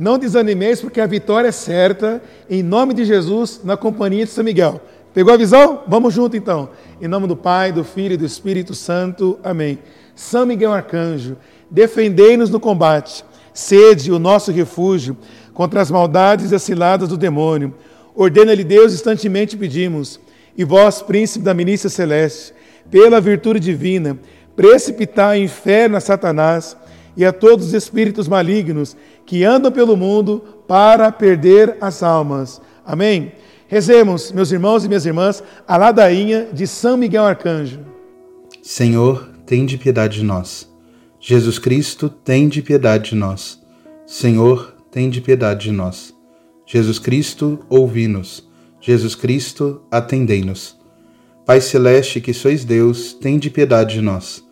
Não desanimeis, porque a vitória é certa, em nome de Jesus, na companhia de São Miguel. Pegou a visão? Vamos junto então. Em nome do Pai, do Filho e do Espírito Santo. Amém. São Miguel Arcanjo, defendei-nos no combate. Sede o nosso refúgio contra as maldades e as ciladas do demônio. Ordena-lhe Deus, instantemente pedimos. E vós, príncipe da milícia celeste, pela virtude divina, precipitai o inferno a Satanás e a todos os espíritos malignos que andam pelo mundo para perder as almas. Amém? Rezemos, meus irmãos e minhas irmãs, a ladainha de São Miguel Arcanjo. Senhor, tem de piedade de nós. Jesus Cristo, tem de piedade de nós. Senhor, tem de piedade de nós. Jesus Cristo, ouvi-nos. Jesus Cristo, atendei-nos. Pai celeste, que sois Deus, tem de piedade de nós.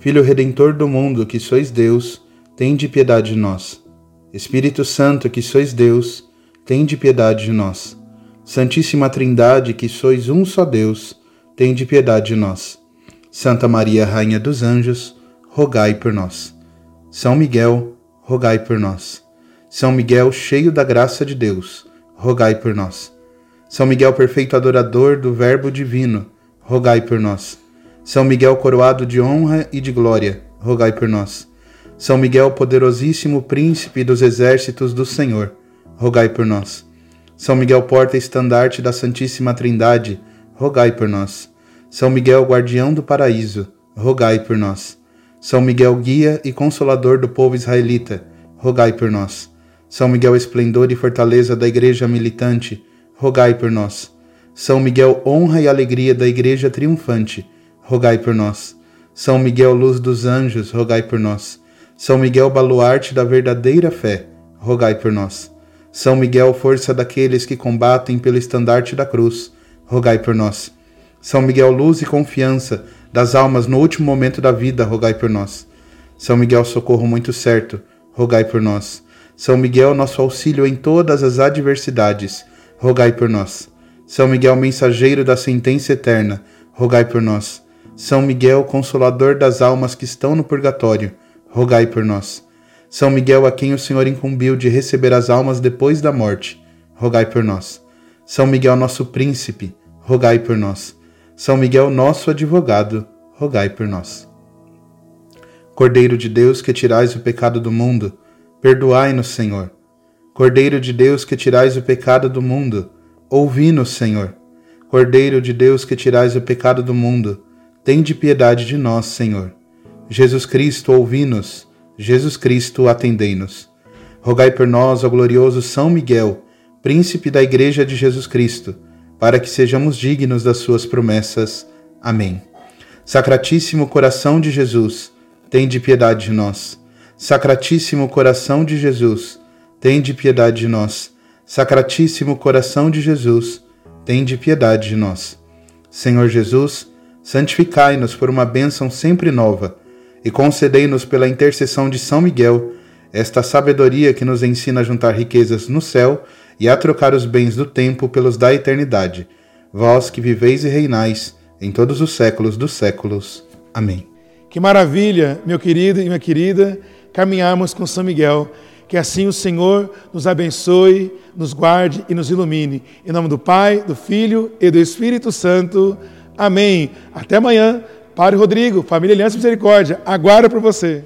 Filho redentor do mundo, que sois Deus, tem de piedade de nós. Espírito Santo, que sois Deus, tem de piedade de nós. Santíssima Trindade, que sois um só Deus, tem de piedade de nós. Santa Maria, Rainha dos Anjos, rogai por nós. São Miguel, rogai por nós. São Miguel, cheio da graça de Deus, rogai por nós. São Miguel, perfeito adorador do Verbo divino, rogai por nós. São Miguel, coroado de honra e de glória, rogai por nós. São Miguel, poderosíssimo príncipe dos exércitos do Senhor, rogai por nós. São Miguel, porta-estandarte da Santíssima Trindade, rogai por nós. São Miguel, guardião do paraíso, rogai por nós. São Miguel, guia e consolador do povo israelita, rogai por nós. São Miguel, esplendor e fortaleza da Igreja militante, rogai por nós. São Miguel, honra e alegria da Igreja triunfante, rogai por nós. São Miguel, luz dos anjos, rogai por nós. São Miguel, baluarte da verdadeira fé, rogai por nós. São Miguel, força daqueles que combatem pelo estandarte da cruz, rogai por nós. São Miguel, luz e confiança das almas no último momento da vida, rogai por nós. São Miguel, socorro muito certo, rogai por nós. São Miguel, nosso auxílio em todas as adversidades, rogai por nós. São Miguel, mensageiro da sentença eterna, rogai por nós. São Miguel, consolador das almas que estão no purgatório, rogai por nós. São Miguel, a quem o Senhor incumbiu de receber as almas depois da morte, rogai por nós. São Miguel, nosso príncipe, rogai por nós. São Miguel, nosso advogado, rogai por nós. Cordeiro de Deus, que tirais o pecado do mundo, perdoai-nos, Senhor. Cordeiro de Deus, que tirais o pecado do mundo, ouvi-nos, Senhor. Cordeiro de Deus, que tirais o pecado do mundo, Tende piedade de nós, Senhor. Jesus Cristo, ouvi-nos. Jesus Cristo, atendei-nos. Rogai por nós, ó glorioso São Miguel, príncipe da Igreja de Jesus Cristo, para que sejamos dignos das suas promessas. Amém. Sacratíssimo coração de Jesus, tende piedade de nós. Sacratíssimo coração de Jesus, tende piedade de nós. Sacratíssimo coração de Jesus, tende piedade de nós. Senhor Jesus, santificai-nos por uma bênção sempre nova, e concedei-nos pela intercessão de São Miguel esta sabedoria que nos ensina a juntar riquezas no céu e a trocar os bens do tempo pelos da eternidade. Vós que viveis e reinais em todos os séculos dos séculos. Amém. Que maravilha, meu querido e minha querida, caminharmos com São Miguel. Que assim o Senhor nos abençoe, nos guarde e nos ilumine. Em nome do Pai, do Filho e do Espírito Santo. Amém. Até amanhã. Padre Rodrigo, Família Aliança Misericórdia, aguardo por você.